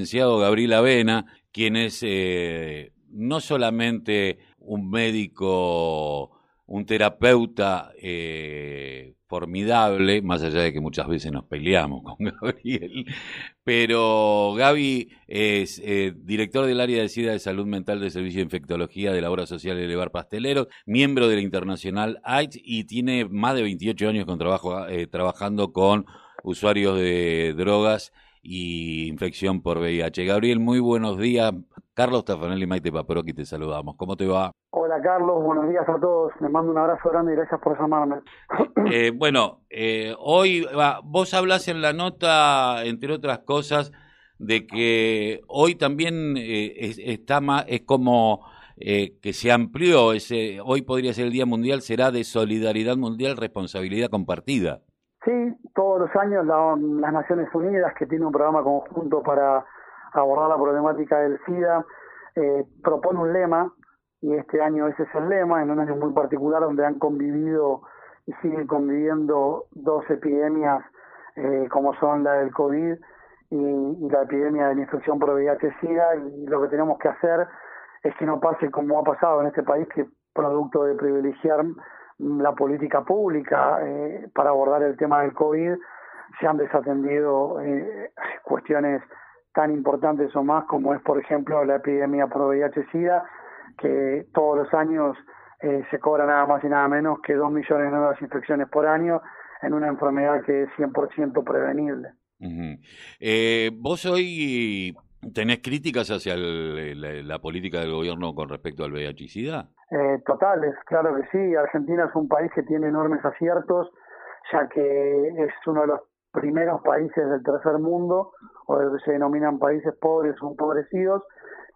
licenciado Gabriel Avena, quien es eh, no solamente un médico, un terapeuta eh, formidable, más allá de que muchas veces nos peleamos con Gabriel, pero Gaby es eh, director del área de SIDA de Salud Mental del Servicio de Infectología de la Obra Social Elevar Pastelero, miembro de la Internacional AIDS y tiene más de 28 años con trabajo, trabajando con usuarios de drogas y infección por VIH. Gabriel, muy buenos días. Carlos Tafanelli y Maite Paproqui te saludamos. ¿Cómo te va? Hola Carlos, buenos días a todos. Les mando un abrazo grande y gracias por llamarme. Eh, bueno, eh, hoy vos hablas en la nota, entre otras cosas, de que hoy también eh, está más, es como que se amplió, ese, hoy podría ser el Día Mundial, será de Solidaridad Mundial, Responsabilidad Compartida. Sí, todos los años las Naciones Unidas, que tiene un programa conjunto para abordar la problemática del SIDA, eh, propone un lema, y este año ese es el lema, en un año muy particular donde han convivido y siguen conviviendo dos epidemias eh, como son la del COVID y, la epidemia de la infección por VIH-Sida, y lo que tenemos que hacer es que no pase como ha pasado en este país, que producto de privilegiar la política pública eh, para abordar el tema del COVID, se han desatendido eh, cuestiones tan importantes o más como es, por ejemplo, la epidemia por VIH-Sida, que todos los años eh, se cobra nada más y nada menos que dos millones de nuevas infecciones por año en una enfermedad que es 100% prevenible. vos hoy ¿Tenés críticas hacia la, política del gobierno con respecto al VIH-Sida? Eh, totales, claro que sí. Argentina es un país que tiene enormes aciertos, ya que es uno de los primeros países del tercer mundo, o que se denominan países pobres o empobrecidos,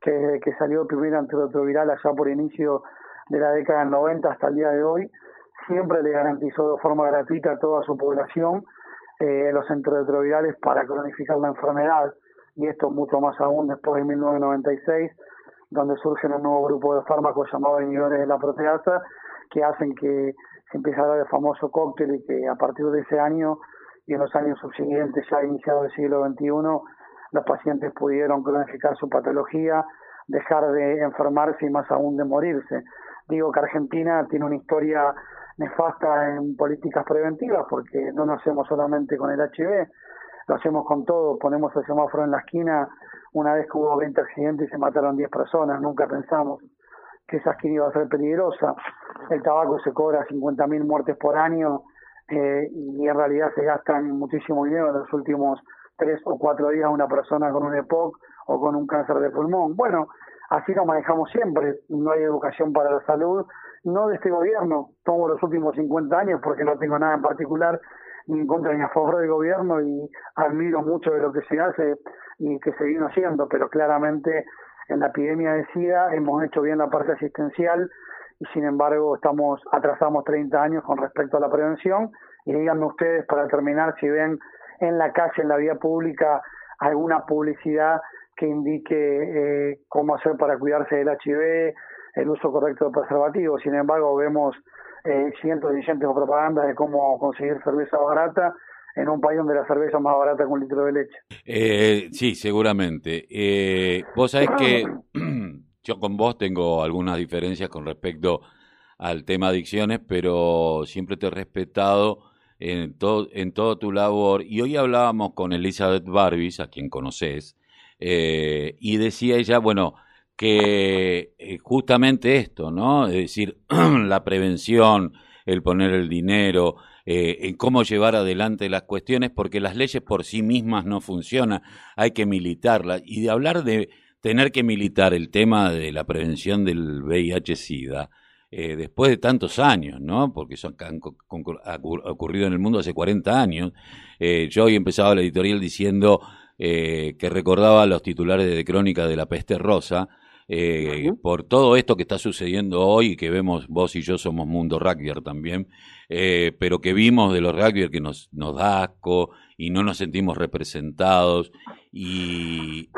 que, que salió el primer allá por inicio de la década del 90 hasta el día de hoy, siempre le garantizó de forma gratuita a toda su población eh, los antirretrovirales para cronificar la enfermedad y esto mucho más aún después de 1996, donde surgen un nuevo grupo de fármacos llamados inhibidores de la proteasa, que hacen que se empiece a dar el famoso cóctel y que a partir de ese año y en los años subsiguientes, ya iniciado el siglo XXI, los pacientes pudieron cronificar su patología, dejar de enfermarse y más aún de morirse. Digo que Argentina tiene una historia nefasta en políticas preventivas porque no nos hacemos solamente con el HIV, lo hacemos con todo, ponemos el semáforo en la esquina, una vez que hubo 20 accidentes y se mataron 10 personas, nunca pensamos que esa esquina iba a ser peligrosa, el tabaco se cobra 50.000 muertes por año eh, y en realidad se gastan muchísimo dinero. En los últimos 3 o 4 días una persona con un EPOC o con un cáncer de pulmón. Bueno, así lo manejamos siempre, no hay educación para la salud, no de este gobierno, tomo los últimos 50 años porque no tengo nada en particular en contra ni a favor del gobierno y admiro mucho de lo que se hace y que se vino haciendo, pero claramente en la epidemia de SIDA hemos hecho bien la parte asistencial y sin embargo estamos atrasamos 30 años con respecto a la prevención y díganme ustedes para terminar si ven en la calle, en la vía pública, alguna publicidad que indique eh, cómo hacer para cuidarse del HIV, el uso correcto de preservativos. Sin embargo, vemos eh, cientos y cientos de propaganda de cómo conseguir cerveza barata en un país donde la cerveza es más barata que un litro de leche. Eh, sí, seguramente. Eh, vos sabés que yo con vos tengo algunas diferencias con respecto al tema adicciones, pero siempre te he respetado en todo, en todo tu labor. Y hoy hablábamos con Elizabeth Barbis, a quien conoces, eh, y decía ella, bueno, que eh, justamente esto, ¿no? Es decir, la prevención, el poner el dinero, eh, en cómo llevar adelante las cuestiones, porque las leyes por sí mismas no funcionan, hay que militarlas. Y de hablar de tener que militar el tema de la prevención del VIH-Sida, eh, después de tantos años, ¿no? Porque eso han, ocurrido en el mundo hace 40 años. yo hoy empezaba la editorial diciendo que recordaba los titulares de Crónica de la Peste Rosa, eh, por todo esto que está sucediendo hoy, que vemos, vos y yo somos mundo rugby también, eh, pero que vimos de los rugby que nos, nos da asco y no nos sentimos representados, y,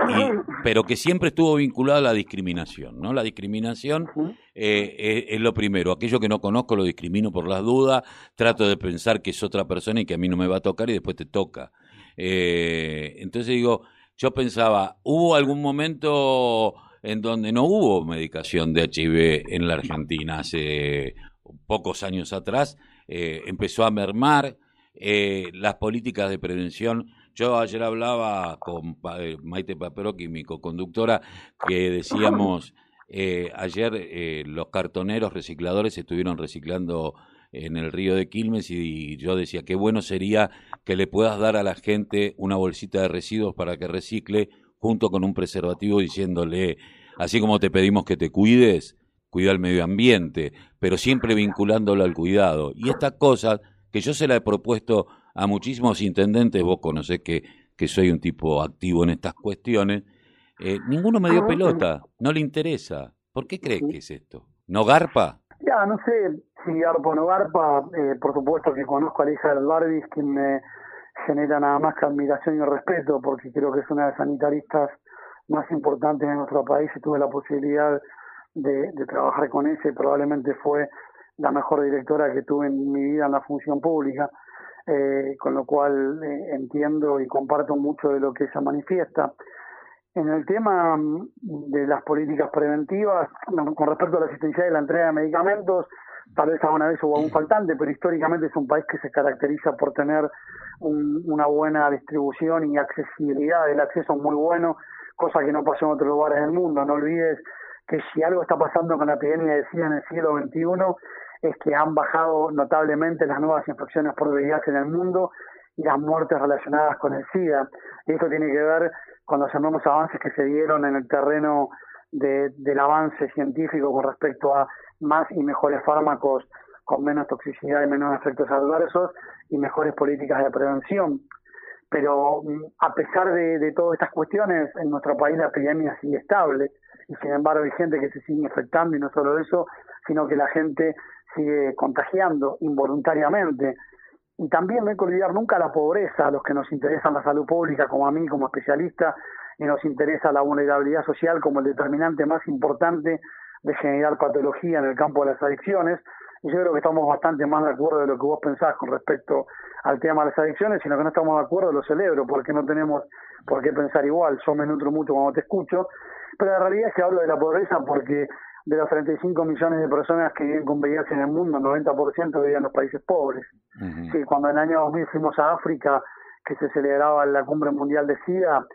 pero que siempre estuvo vinculado a la discriminación, ¿no? La discriminación eh, es, lo primero, aquello que no conozco lo discrimino por las dudas, trato de pensar que es otra persona y que a mí no me va a tocar y después te toca. entonces digo, yo pensaba, ¿hubo algún momento en donde no hubo medicación de HIV en la Argentina hace pocos años atrás? Eh, empezó a mermar eh, las políticas de prevención. Yo ayer hablaba con eh, Maite Paperoki, mi co-conductora, que decíamos, ayer los cartoneros recicladores estuvieron reciclando en el río de Quilmes y yo decía qué bueno sería que le puedas dar a la gente una bolsita de residuos para que recicle junto con un preservativo diciéndole, así como te pedimos que te cuides, cuida el medio ambiente, pero siempre vinculándolo al cuidado. Y estas cosas que yo se la he propuesto a muchísimos intendentes, vos conocés que, que soy un tipo activo en estas cuestiones, eh, ninguno me dio ah, pelota, no le interesa. ¿Por qué crees que es esto? ¿No garpa? Ya, no sé si garpa o no garpa, eh, por supuesto que conozco a la hija del Barbis, quien me genera nada más que admiración y respeto, porque creo que es una de las sanitaristas más importantes de nuestro país y tuve la posibilidad de, trabajar con ella probablemente fue la mejor directora que tuve en mi vida en la función pública, eh, con lo cual eh, entiendo y comparto mucho de lo que ella manifiesta. En el tema mm, de las políticas preventivas, con respecto a la asistencia y la entrega de medicamentos, tal vez alguna vez hubo un faltante, pero históricamente es un país que se caracteriza por tener una buena distribución y accesibilidad, el acceso muy bueno, cosa que no pasó en otros lugares del mundo. No olvides que si algo está pasando con la epidemia de SIDA en el siglo XXI es que han bajado notablemente las nuevas infecciones por VIH en el mundo y las muertes relacionadas con el SIDA. Y esto tiene que ver con los enormes avances que se dieron en el terreno del avance científico con respecto a más y mejores fármacos con menos toxicidad y menos efectos adversos y mejores políticas de prevención. Pero mm, a pesar de, de todas estas cuestiones, en nuestro país la epidemia sigue estable y sin embargo hay gente que se sigue infectando y no solo eso, sino que la gente sigue contagiando involuntariamente. Y también no hay que olvidar nunca la pobreza, a los que nos interesa la salud pública, como a mí, como especialista, y nos interesa la vulnerabilidad social como el determinante más importante de generar patología en el campo de las adicciones. Y yo creo que estamos bastante más de acuerdo de lo que vos pensás con respecto al tema de las adicciones, sino que no estamos de acuerdo, lo celebro, porque no tenemos por qué pensar igual. Yo me nutro mucho cuando te escucho, pero la realidad es que hablo de la pobreza porque de los 35 millones de personas que viven con VIH en el mundo, el 90% viven en los países pobres. Sí, cuando en el año 2000 fuimos a África, que se celebraba la cumbre mundial de SIDA,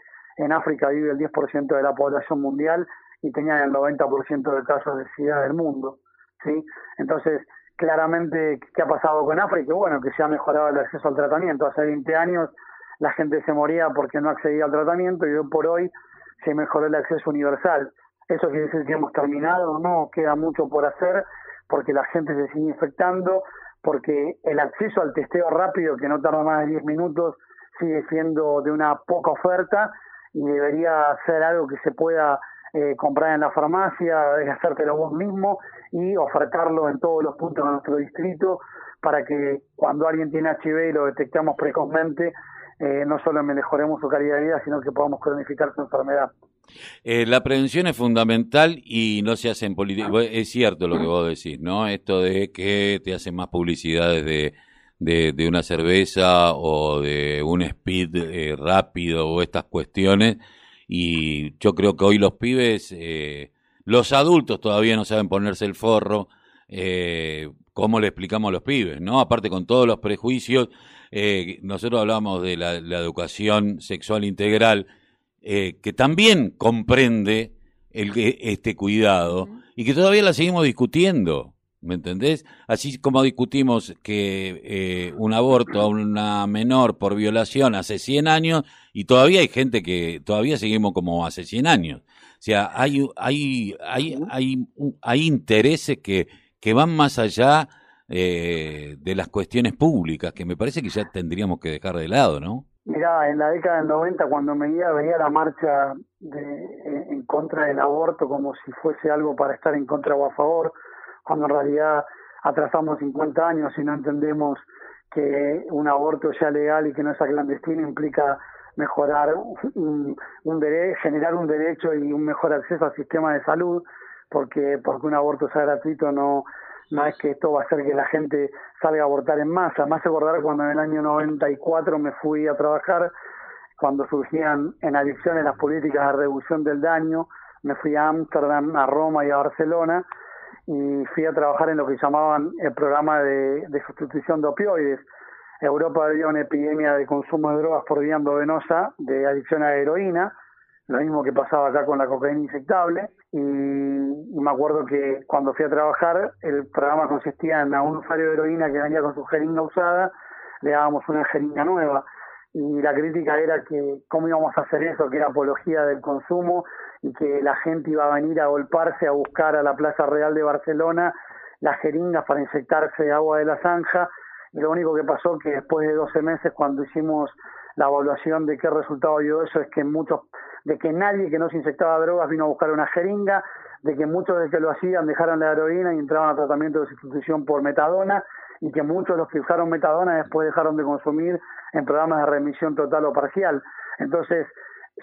en África vive el 10% de la población mundial y tenían el 90% de casos de SIDA del mundo. ¿sí? Entonces, claramente, ¿qué ha pasado con África? Bueno, que se ha mejorado el acceso al tratamiento. Hace 20 años la gente se moría porque no accedía al tratamiento y hoy por hoy se mejoró el acceso universal. ¿Eso quiere decir que hemos terminado? No, queda mucho por hacer porque la gente se sigue infectando, porque el acceso al testeo rápido, que no tarda más de 10 minutos, sigue siendo de una poca oferta y debería ser algo que se pueda eh, comprar en la farmacia, hacértelo vos mismo y ofertarlo en todos los puntos de nuestro distrito para que cuando alguien tiene HIV y lo detectamos precozmente, eh, no solo mejoremos su calidad de vida, sino que podamos cronificar su enfermedad. Eh, la prevención es fundamental y no se hace en política. Es cierto lo que vos decís, ¿no? Esto de que te hacen más publicidades de, de, una cerveza o de un speed eh, rápido o estas cuestiones. Y yo creo que hoy los pibes, eh, los adultos todavía no saben ponerse el forro. ¿Cómo le explicamos a los pibes? ¿no? Aparte con todos los prejuicios, nosotros hablamos de la educación sexual integral eh, que también comprende el, este cuidado y que todavía la seguimos discutiendo. ¿Me entendés? Así como discutimos que eh, un aborto a una menor por violación hace 100 años y todavía hay gente que todavía seguimos como hace 100 años. O sea, hay, hay, hay, hay, hay intereses que, que van más allá eh, de las cuestiones públicas, que me parece que ya tendríamos que dejar de lado, ¿no? Mirá, en la década del 90 cuando me iba veía la marcha de, en contra del aborto como si fuese algo para estar en contra o a favor, cuando en realidad atrasamos 50 años y no entendemos que un aborto sea legal y que no sea clandestino implica mejorar un, un generar un derecho y un mejor acceso al sistema de salud, porque porque un aborto sea gratuito no no es que esto va a hacer que la gente salga a abortar en masa. Más acordar cuando en el año 94 me fui a trabajar cuando surgían en adicciones las políticas de reducción del daño, me fui a Ámsterdam, a Roma y a Barcelona y fui a trabajar en lo que llamaban el programa de, sustitución de opioides. Europa había una epidemia de consumo de drogas por vía endovenosa de adicción a heroína, lo mismo que pasaba acá con la cocaína inyectable, y, me acuerdo que cuando fui a trabajar el programa consistía en a un usuario de heroína que venía con su jeringa usada, le dábamos una jeringa nueva y la crítica era que cómo íbamos a hacer eso, que era apología del consumo y que la gente iba a venir a golparse a buscar a la Plaza Real de Barcelona las jeringas para inyectarse agua de la zanja y lo único que pasó que después de 12 meses cuando hicimos la evaluación de qué resultado dio eso es que muchos de que nadie que no se inyectaba drogas vino a buscar una jeringa, de que muchos de que lo hacían dejaron la heroína y entraban a tratamiento de sustitución por metadona y que muchos de los que usaron metadona después dejaron de consumir en programas de remisión total o parcial. Entonces,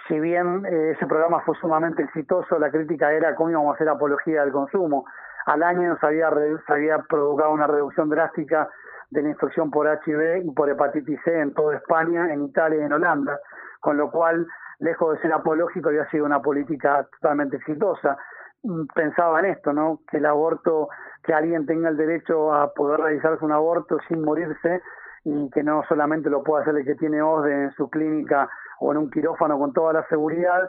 si bien eh, ese programa fue sumamente exitoso, la crítica era cómo íbamos a hacer apología del consumo. Al año se había, se había provocado una reducción drástica de la infección por HIV y por hepatitis C en toda España, en Italia y en Holanda, con lo cual, lejos de ser apológico, había sido una política totalmente exitosa. Mm, pensaba en esto, ¿no? Que el aborto, que alguien tenga el derecho a poder realizarse un aborto sin morirse, y que no solamente lo puede hacer el que tiene OSDE en su clínica o en un quirófano con toda la seguridad,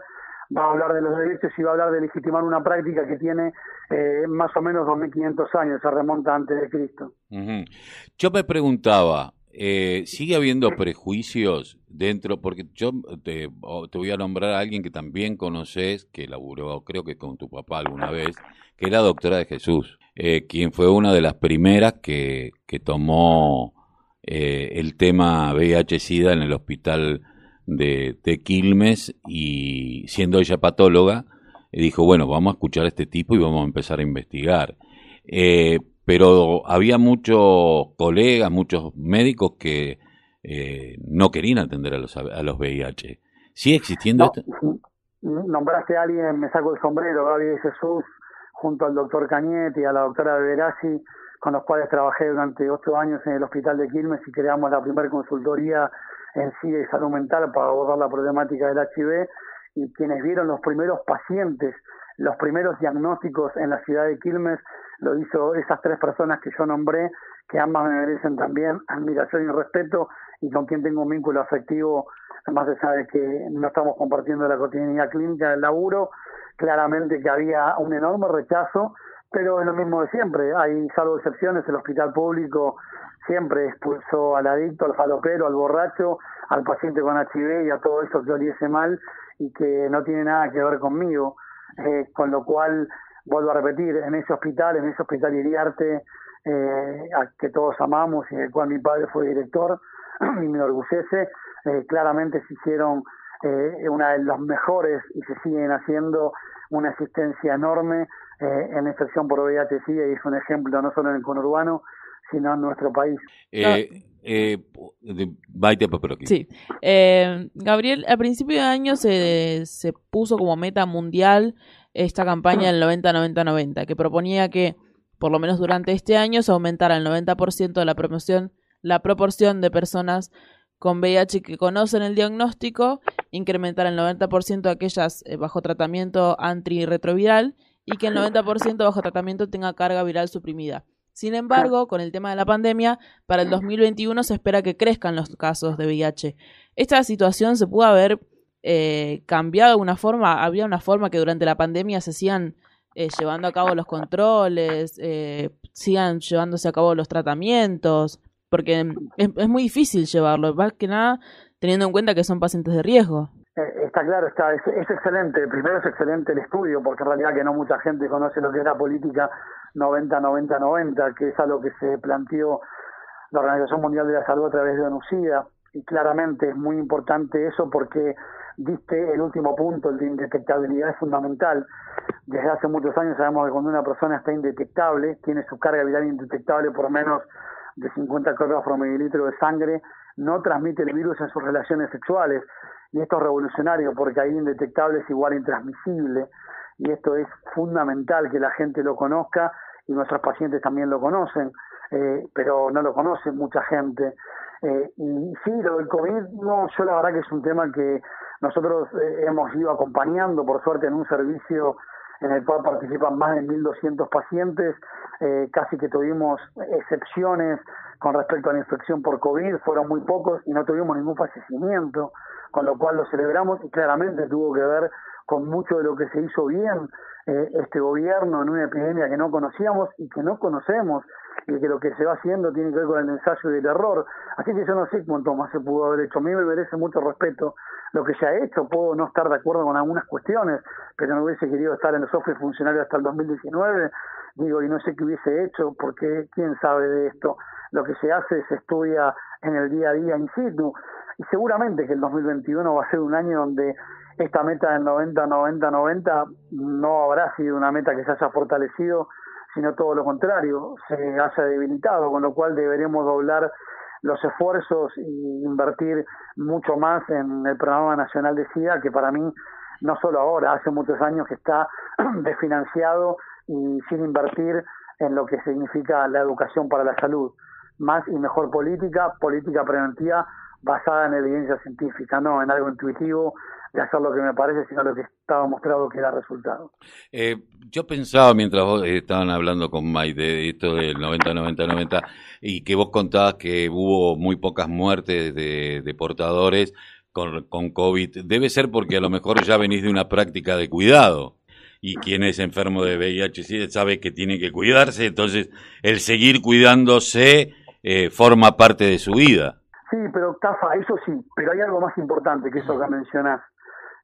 va a hablar de los derechos y va a hablar de legitimar una práctica que tiene eh, más o menos 2.500 años, se remonta antes de Cristo. Yo me preguntaba, eh, ¿sigue habiendo prejuicios dentro? Porque yo te, voy a nombrar a alguien que también conoces, que laburó creo que con tu papá alguna vez, que es la doctora de Jesús, eh, quien fue una de las primeras que, que tomó el tema VIH-Sida en el hospital de, Quilmes y siendo ella patóloga, dijo, bueno, vamos a escuchar a este tipo y vamos a empezar a investigar. Eh, pero había muchos colegas, muchos médicos que eh, no querían atender a los, a los VIH. ¿Sigue existiendo esto? Nombraste a alguien, me saco el sombrero, Gaby Jesús, junto al doctor Cañete y a la doctora Berazzi, con los cuales trabajé durante ocho años en el Hospital de Quilmes y creamos la primera consultoría en sí de salud mental para abordar la problemática del HIV y quienes vieron los primeros pacientes, los primeros diagnósticos en la ciudad de Quilmes, lo hizo esas tres personas que yo nombré, que ambas me merecen también admiración y respeto y con quien tengo un vínculo afectivo, más allá de que no estamos compartiendo la cotidianidad clínica del laburo, claramente que había un enorme rechazo pero es lo mismo de siempre. Hay, salvo excepciones, el hospital público siempre expulsó al adicto, al falopero, al borracho, al paciente con HIV y a todo eso que oliese mal y que no tiene nada que ver conmigo. Eh, con lo cual, vuelvo a repetir, en ese hospital, en ese hospital Iriarte, eh, que todos amamos y del cual mi padre fue director y me enorgullece, eh, claramente se hicieron eh, una de las mejores y se siguen haciendo una asistencia enorme eh, en la infección por VIH y es un ejemplo no solo en el conurbano, sino en nuestro país. Eh, eh, sí. Eh, Gabriel, a principio de año se, se puso como meta mundial esta campaña del 90-90-90, que proponía que, por lo menos durante este año, se aumentara el 90% de la promoción, la proporción de personas con VIH que conocen el diagnóstico, incrementar el 90% de aquellas eh, bajo tratamiento antirretroviral y que el 90% bajo tratamiento tenga carga viral suprimida. Sin embargo, con el tema de la pandemia, para el 2021 se espera que crezcan los casos de VIH. Esta situación se pudo haber eh, cambiado de alguna forma. Había una forma que durante la pandemia se sigan eh, llevando a cabo los controles, sigan llevándose a cabo los tratamientos porque es, muy difícil llevarlo, más que nada teniendo en cuenta que son pacientes de riesgo. Eh, está claro, está es, excelente. Primero es excelente el estudio, porque en realidad que no mucha gente conoce lo que es la política 90-90-90, que es algo que se planteó la Organización Mundial de la Salud a través de ONUCIDA. Y claramente es muy importante eso porque diste el último punto, el de indetectabilidad es fundamental. Desde hace muchos años sabemos que cuando una persona está indetectable, tiene su carga viral indetectable por menos de 50 calorías por mililitro de sangre no transmite el virus en sus relaciones sexuales. Y esto es revolucionario porque ahí indetectable es igual intransmisible. Y esto es fundamental que la gente lo conozca y nuestros pacientes también lo conocen. eh, pero no lo conoce mucha gente. Eh, y sí, lo del COVID, no, yo la verdad que es un tema que nosotros eh, hemos ido acompañando, por suerte, en un servicio en el cual participan más de 1.200 pacientes, eh, casi que tuvimos excepciones con respecto a la infección por COVID, fueron muy pocos y no tuvimos ningún fallecimiento, con lo cual lo celebramos y claramente tuvo que ver con mucho de lo que se hizo bien eh, este gobierno en una epidemia que no conocíamos y que no conocemos y que lo que se va haciendo tiene que ver con el ensayo del error. Así que yo no sé cuánto más se pudo haber hecho. A mí me merece mucho respeto lo que se ha hecho. Puedo no estar de acuerdo con algunas cuestiones, pero no hubiese querido estar en el software funcionario hasta el 2019. Digo, y no sé qué hubiese hecho, porque quién sabe de esto. Lo que se hace se estudia en el día a día in situ. Y seguramente que el 2021 va a ser un año donde esta meta del 90, 90, 90 no habrá sido una meta que se haya fortalecido, sino todo lo contrario, se haya debilitado, con lo cual deberemos doblar los esfuerzos y invertir mucho más en el programa nacional de SIDA, que para mí no solo ahora, hace muchos años que está desfinanciado y sin invertir en lo que significa la educación para la salud. Más y mejor política, política preventiva basada en evidencia científica, no en algo intuitivo de hacer lo que me parece, sino lo que estaba mostrado que era resultado. Eh, yo pensaba mientras vos estaban hablando con Mike de esto del 90-90-90 y que vos contabas que hubo muy pocas muertes de, de portadores con, con COVID, debe ser porque a lo mejor ya venís de una práctica de cuidado y quien es enfermo de VIH sabe que tiene que cuidarse, entonces el seguir cuidándose eh, forma parte de su vida. Sí, pero Tafa, eso sí, pero hay algo más importante que eso que mencionás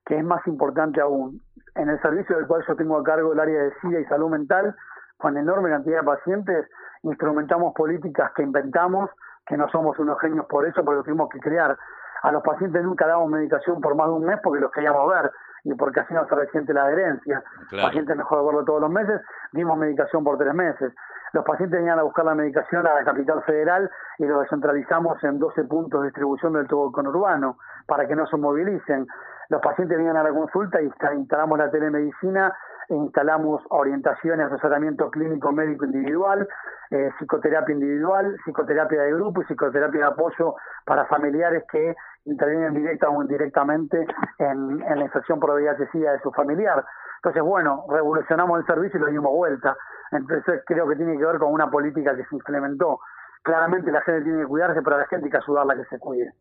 que es más importante aún. En el servicio del cual yo tengo a cargo el área de SIDA y salud mental, con enorme cantidad de pacientes, instrumentamos políticas que inventamos, que no somos unos genios por eso, pero tuvimos que crear. A los pacientes nunca damos medicación por más de un mes porque los queríamos ver y porque así no se resiente la adherencia. Pacientes mejor verlo todos los meses, dimos medicación por tres meses. Los pacientes venían a buscar la medicación a la capital federal y lo descentralizamos en 12 puntos de distribución del todo conurbano para que no se movilicen. Los pacientes venían a la consulta y instalamos la telemedicina instalamos orientación y asesoramiento clínico médico individual, eh, psicoterapia individual, psicoterapia de grupo y psicoterapia de apoyo para familiares que intervienen directa o indirectamente en, en la infección por VIH-Sida de su familiar. Entonces, bueno, revolucionamos el servicio y lo dimos vuelta. Entonces creo que tiene que ver con una política que se implementó. Claramente la gente tiene que cuidarse, pero la gente hay que ayudarla a que se cuide.